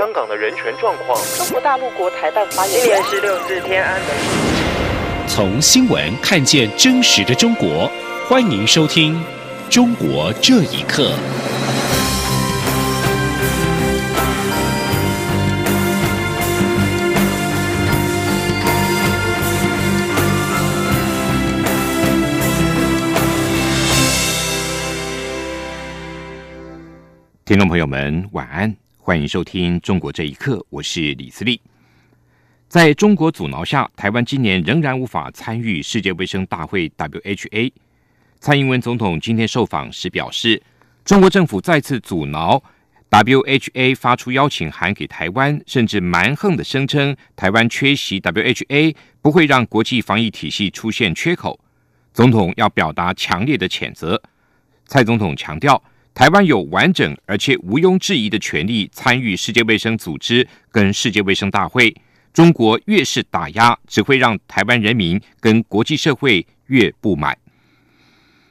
香港的人权状况。中国大陆国台办发言今年是六四天安门。从新闻看见真实的中国，欢迎收听《中国这一刻》。听众朋友们，晚安，欢迎收听《中国这一刻》，我是李思利。在中国阻挠下，台湾今年仍然无法参与世界卫生大会 （WHA）。蔡英文总统今天受访时表示，中国政府再次阻挠 WHA 发出邀请函给台湾，甚至蛮横的声称台湾缺席 WHA 不会让国际防疫体系出现缺口。总统要表达强烈的谴责。蔡总统强调。台湾有完整而且毋庸置疑的权利参与世界卫生组织跟世界卫生大会。中国越是打压，只会让台湾人民跟国际社会越不满。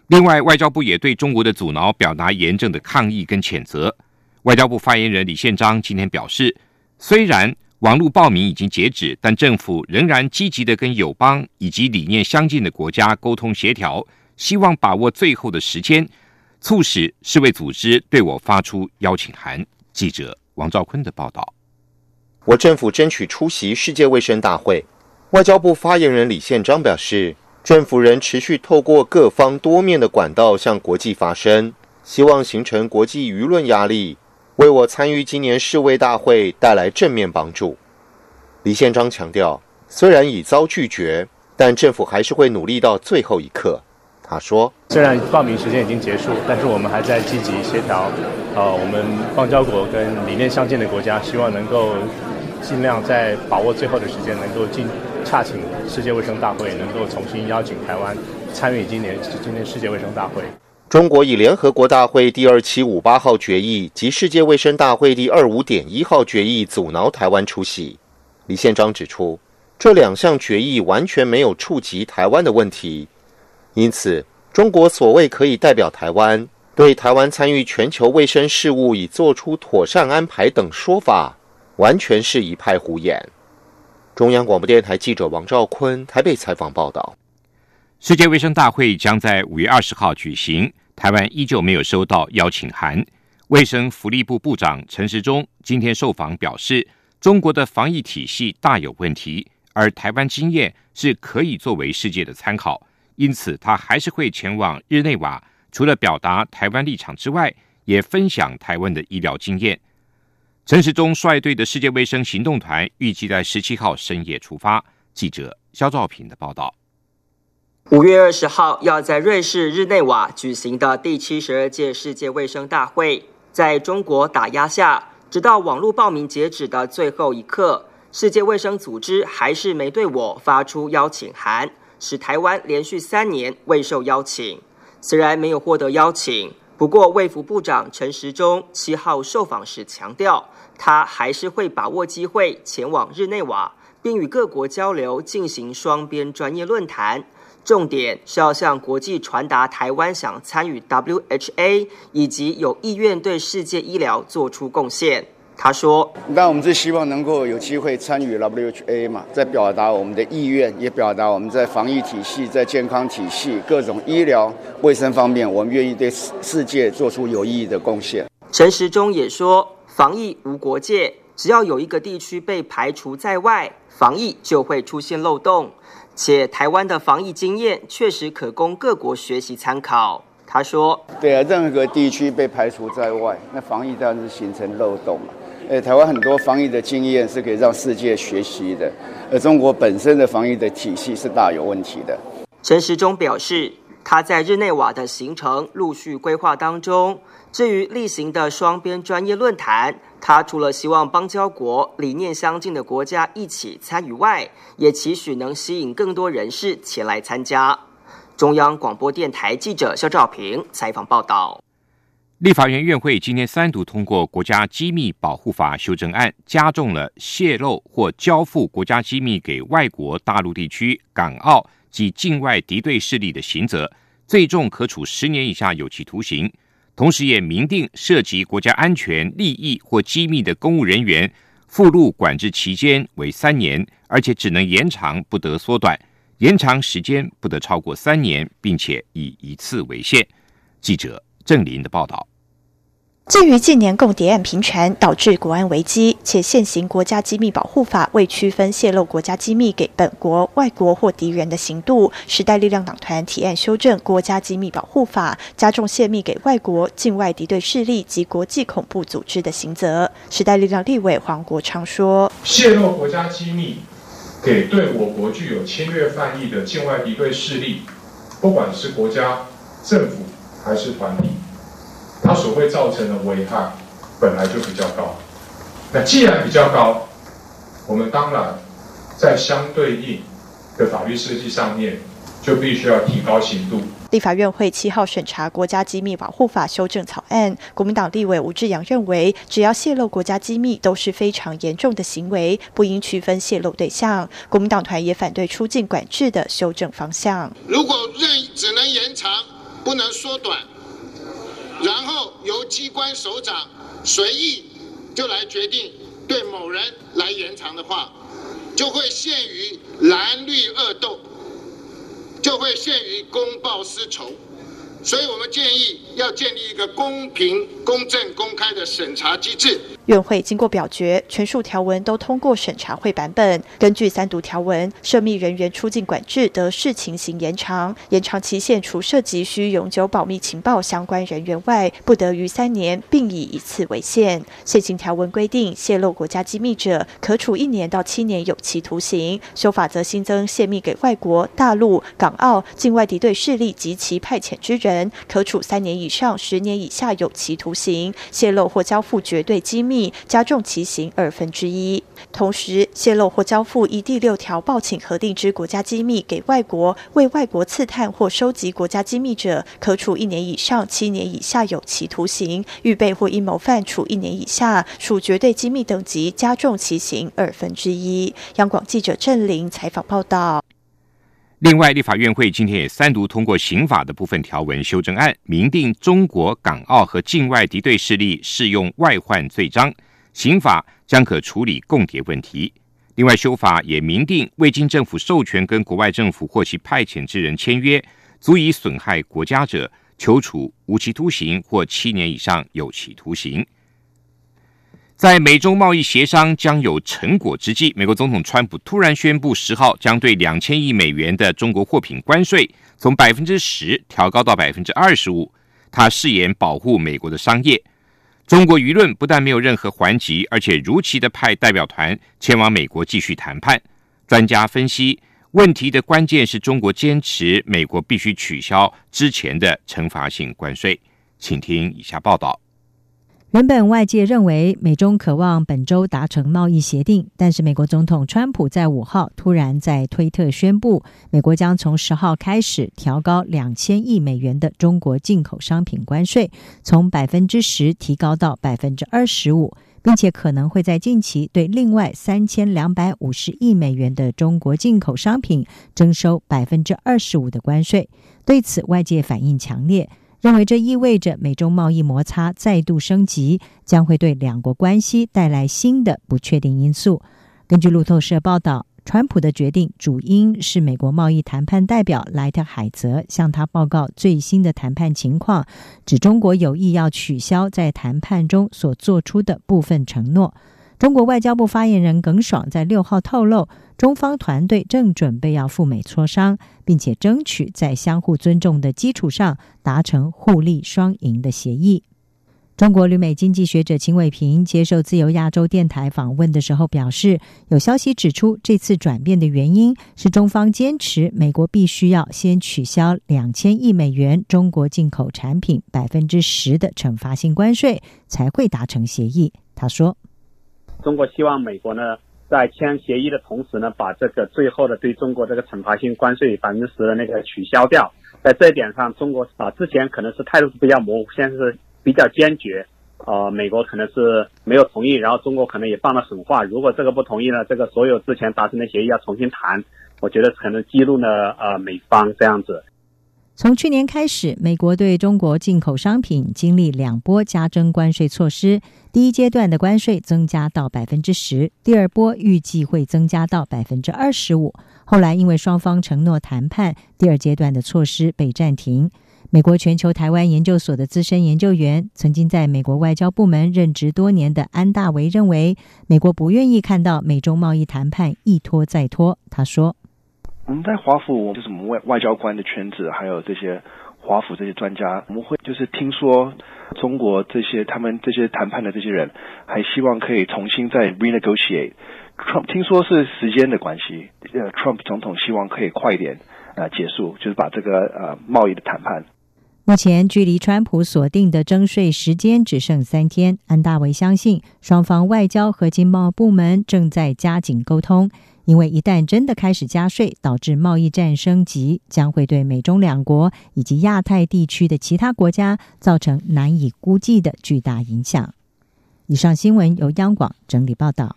另外，外交部也对中国的阻挠表达严正的抗议跟谴责。外交部发言人李宪章今天表示，虽然网络报名已经截止，但政府仍然积极的跟友邦以及理念相近的国家沟通协调，希望把握最后的时间。促使世卫组织对我发出邀请函。记者王兆坤的报道。我政府争取出席世界卫生大会。外交部发言人李宪章表示，政府仍持续透过各方多面的管道向国际发声，希望形成国际舆论压力，为我参与今年世卫大会带来正面帮助。李宪章强调，虽然已遭拒绝，但政府还是会努力到最后一刻。他说：“虽然报名时间已经结束，但是我们还在积极协调。呃，我们邦交国跟理念相近的国家，希望能够尽量在把握最后的时间，能够进洽请世界卫生大会，能够重新邀请台湾参与今年今年世界卫生大会。中国以联合国大会第二七五八号决议及世界卫生大会第二五点一号决议阻挠台湾出席。李宪章指出，这两项决议完全没有触及台湾的问题。”因此，中国所谓可以代表台湾对台湾参与全球卫生事务已做出妥善安排等说法，完全是一派胡言。中央广播电台记者王兆坤台北采访报道：世界卫生大会将在五月二十号举行，台湾依旧没有收到邀请函。卫生福利部部长陈时中今天受访表示，中国的防疫体系大有问题，而台湾经验是可以作为世界的参考。因此，他还是会前往日内瓦，除了表达台湾立场之外，也分享台湾的医疗经验。陈时中率队的世界卫生行动团预计在十七号深夜出发。记者肖兆平的报道：五月二十号要在瑞士日内瓦举行的第七十二届世界卫生大会，在中国打压下，直到网络报名截止的最后一刻，世界卫生组织还是没对我发出邀请函。使台湾连续三年未受邀请，虽然没有获得邀请，不过卫福部长陈时中七号受访时强调，他还是会把握机会前往日内瓦，并与各国交流，进行双边专业论坛。重点是要向国际传达台湾想参与 WHA，以及有意愿对世界医疗做出贡献。他说：“那我们是希望能够有机会参与 WHA 嘛，在表达我们的意愿，也表达我们在防疫体系、在健康体系、各种医疗卫生方面，我们愿意对世界做出有意义的贡献。”陈时中也说：“防疫无国界，只要有一个地区被排除在外，防疫就会出现漏洞。且台湾的防疫经验确实可供各国学习参考。”他说：“对啊，任何地区被排除在外，那防疫当然是形成漏洞嘛。”呃，台湾很多防疫的经验是可以让世界学习的，而中国本身的防疫的体系是大有问题的。陈时中表示，他在日内瓦的行程陆续规划当中。至于例行的双边专业论坛，他除了希望邦交国理念相近的国家一起参与外，也期许能吸引更多人士前来参加。中央广播电台记者肖兆平采访报道。立法院院会今天三读通过《国家机密保护法》修正案，加重了泄露或交付国家机密给外国大陆地区、港澳及境外敌对势力的刑责，最重可处十年以下有期徒刑。同时也明定涉及国家安全利益或机密的公务人员附录管制期间为三年，而且只能延长，不得缩短。延长时间不得超过三年，并且以一次为限。记者郑林的报道。鉴于近年共谍案频传，导致国安危机，且现行国家机密保护法未区分泄露国家机密给本国、外国或敌人的刑度，时代力量党团提案修正国家机密保护法，加重泄密给外国、境外敌对势力及国际恐怖组织的刑责。时代力量立委黄国昌说：“泄露国家机密给对我国具有侵略犯意的境外敌对势力，不管是国家、政府还是团体。”它所会造成的危害本来就比较高，那既然比较高，我们当然在相对应的法律设计上面就必须要提高刑度。立法院会七号审查国家机密保护法修正草案，国民党立委吴志阳认为，只要泄露国家机密都是非常严重的行为，不应区分泄露对象。国民党团也反对出境管制的修正方向。如果任只能延长，不能缩短。然后由机关首长随意就来决定对某人来延长的话，就会陷于蓝绿恶斗，就会陷于公报私仇。所以我们建议要建立一个公平、公正、公开的审查机制。院会经过表决，全数条文都通过审查会版本。根据三读条文，涉密人员出境管制得视情形延长，延长期限除涉及需永久保密情报相关人员外，不得于三年，并以一次为限。现行条文规定，泄露国家机密者，可处一年到七年有期徒刑。修法则新增泄密给外国、大陆、港澳、境外敌对势力及其派遣之人。人可处三年以上十年以下有期徒刑，泄露或交付绝对机密，加重其刑二分之一。同时，泄露或交付依第六条报请核定之国家机密给外国，为外国刺探或收集国家机密者，可处一年以上七年以下有期徒刑；预备或阴谋犯，处一年以下，属绝对机密等级，加重其刑二分之一。央广记者郑玲采访报道。另外，立法院会今天也三读通过刑法的部分条文修正案，明定中国、港澳和境外敌对势力适用外患罪章，刑法将可处理共谍问题。另外，修法也明定，未经政府授权跟国外政府或其派遣之人签约，足以损害国家者，求处无期徒刑或七年以上有期徒刑。在美中贸易协商将有成果之际，美国总统川普突然宣布，十号将对两千亿美元的中国货品关税从百分之十调高到百分之二十五。他誓言保护美国的商业。中国舆论不但没有任何还击，而且如期的派代表团前往美国继续谈判。专家分析，问题的关键是中国坚持美国必须取消之前的惩罚性关税。请听以下报道。原本外界认为美中渴望本周达成贸易协定，但是美国总统川普在五号突然在推特宣布，美国将从十号开始调高两千亿美元的中国进口商品关税，从百分之十提高到百分之二十五，并且可能会在近期对另外三千两百五十亿美元的中国进口商品征收百分之二十五的关税。对此，外界反应强烈。认为这意味着美中贸易摩擦再度升级，将会对两国关系带来新的不确定因素。根据路透社报道，川普的决定主因是美国贸易谈判代表莱特海泽向他报告最新的谈判情况，指中国有意要取消在谈判中所做出的部分承诺。中国外交部发言人耿爽在六号透露，中方团队正准备要赴美磋商，并且争取在相互尊重的基础上达成互利双赢的协议。中国旅美经济学者秦伟平接受自由亚洲电台访问的时候表示，有消息指出，这次转变的原因是中方坚持美国必须要先取消两千亿美元中国进口产品百分之十的惩罚性关税，才会达成协议。他说。中国希望美国呢，在签协议的同时呢，把这个最后的对中国这个惩罚性关税百分之十的那个取消掉。在这一点上，中国啊之前可能是态度是比较模糊，现在是比较坚决。呃，美国可能是没有同意，然后中国可能也放了狠话，如果这个不同意呢，这个所有之前达成的协议要重新谈。我觉得可能激怒了呃美方这样子。从去年开始，美国对中国进口商品经历两波加征关税措施。第一阶段的关税增加到百分之十，第二波预计会增加到百分之二十五。后来因为双方承诺谈判，第二阶段的措施被暂停。美国全球台湾研究所的资深研究员、曾经在美国外交部门任职多年的安大维认为，美国不愿意看到美中贸易谈判一拖再拖。他说。我们在华府，就是我们外外交官的圈子，还有这些华府这些专家，我们会就是听说中国这些他们这些谈判的这些人，还希望可以重新再 renegotiate。Trump 听说是时间的关系，呃，Trump 总统希望可以快一点呃结束，就是把这个呃贸易的谈判。目前距离川普锁定的征税时间只剩三天，安大维相信双方外交和经贸部门正在加紧沟通。因为一旦真的开始加税，导致贸易战升级，将会对美中两国以及亚太地区的其他国家造成难以估计的巨大影响。以上新闻由央广整理报道。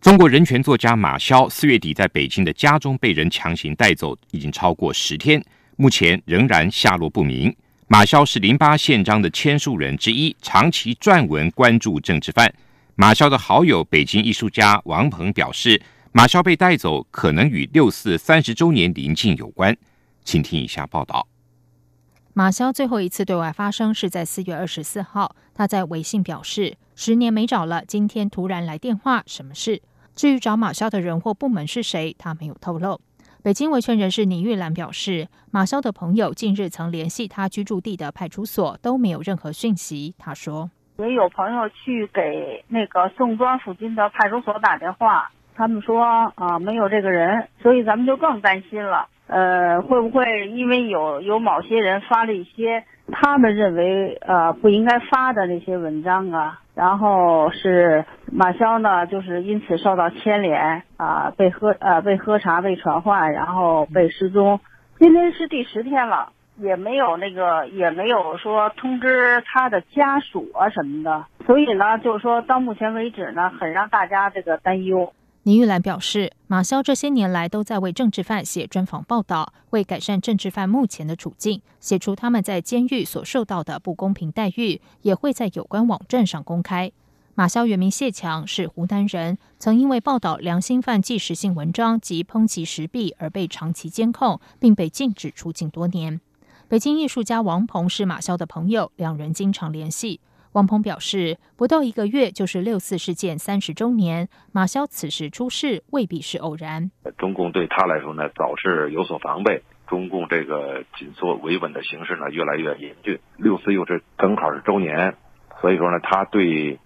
中国人权作家马潇四月底在北京的家中被人强行带走，已经超过十天，目前仍然下落不明。马潇是零八宪章的签署人之一，长期撰文关注政治犯。马潇的好友北京艺术家王鹏表示。马潇被带走，可能与六四三十周年临近有关，请听以下报道。马潇最后一次对外发声是在四月二十四号，他在微信表示：“十年没找了，今天突然来电话，什么事？”至于找马潇的人或部门是谁，他没有透露。北京维权人士倪玉兰表示，马潇的朋友近日曾联系他居住地的派出所，都没有任何讯息。他说：“也有朋友去给那个宋庄附近的派出所打电话。”他们说啊，没有这个人，所以咱们就更担心了。呃，会不会因为有有某些人发了一些他们认为呃不应该发的那些文章啊？然后是马潇呢，就是因此受到牵连啊，被喝呃被喝茶被传唤，然后被失踪。今天是第十天了，也没有那个也没有说通知他的家属啊什么的。所以呢，就是说到目前为止呢，很让大家这个担忧。倪玉兰表示，马潇这些年来都在为政治犯写专访报道，为改善政治犯目前的处境，写出他们在监狱所受到的不公平待遇，也会在有关网站上公开。马潇原名谢强，是湖南人，曾因为报道良心犯纪实性文章及抨击石壁而被长期监控，并被禁止出境多年。北京艺术家王鹏是马潇的朋友，两人经常联系。王鹏表示，不到一个月就是六四事件三十周年，马潇此时出事未必是偶然。中共对他来说呢，早是有所防备。中共这个紧缩维稳的形势呢，越来越严峻。六四又是正好是周年，所以说呢，他对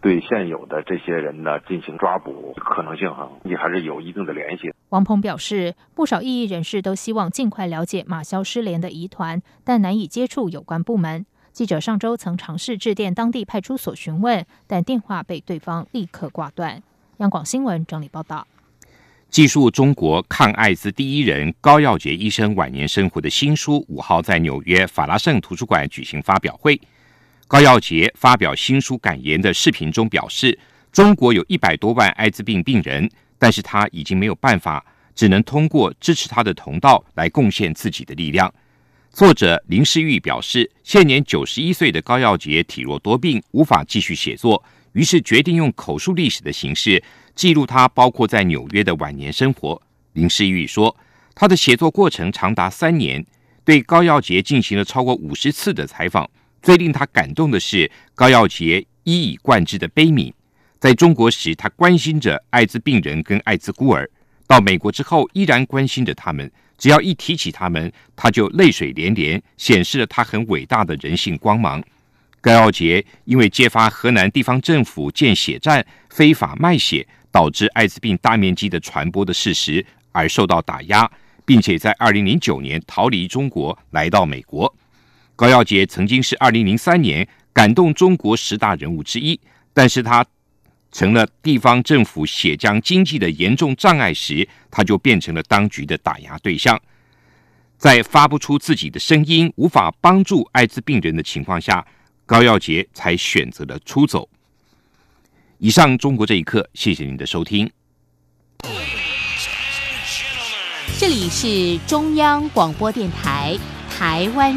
对现有的这些人呢进行抓捕可能性哈，也还是有一定的联系。王鹏表示，不少异议人士都希望尽快了解马潇失联的疑团，但难以接触有关部门。记者上周曾尝试致电当地派出所询问，但电话被对方立刻挂断。央广新闻整理报道：记述中国抗艾滋第一人高耀杰医生晚年生活的新书，五号在纽约法拉盛图书馆举行发表会。高耀杰发表新书感言的视频中表示，中国有一百多万艾滋病病人，但是他已经没有办法，只能通过支持他的同道来贡献自己的力量。作者林世玉表示，现年九十一岁的高耀杰体弱多病，无法继续写作，于是决定用口述历史的形式记录他包括在纽约的晚年生活。林世玉说，他的写作过程长达三年，对高耀杰进行了超过五十次的采访。最令他感动的是高耀杰一以贯之的悲悯。在中国时，他关心着艾滋病人跟艾滋孤儿；到美国之后，依然关心着他们。只要一提起他们，他就泪水连连，显示了他很伟大的人性光芒。高耀杰因为揭发河南地方政府建血站非法卖血，导致艾滋病大面积的传播的事实而受到打压，并且在二零零九年逃离中国，来到美国。高耀杰曾经是二零零三年感动中国十大人物之一，但是他。成了地方政府血浆经济的严重障碍时，他就变成了当局的打压对象。在发不出自己的声音、无法帮助艾滋病人的情况下，高耀杰才选择了出走。以上，中国这一刻，谢谢您的收听。这里是中央广播电台台湾。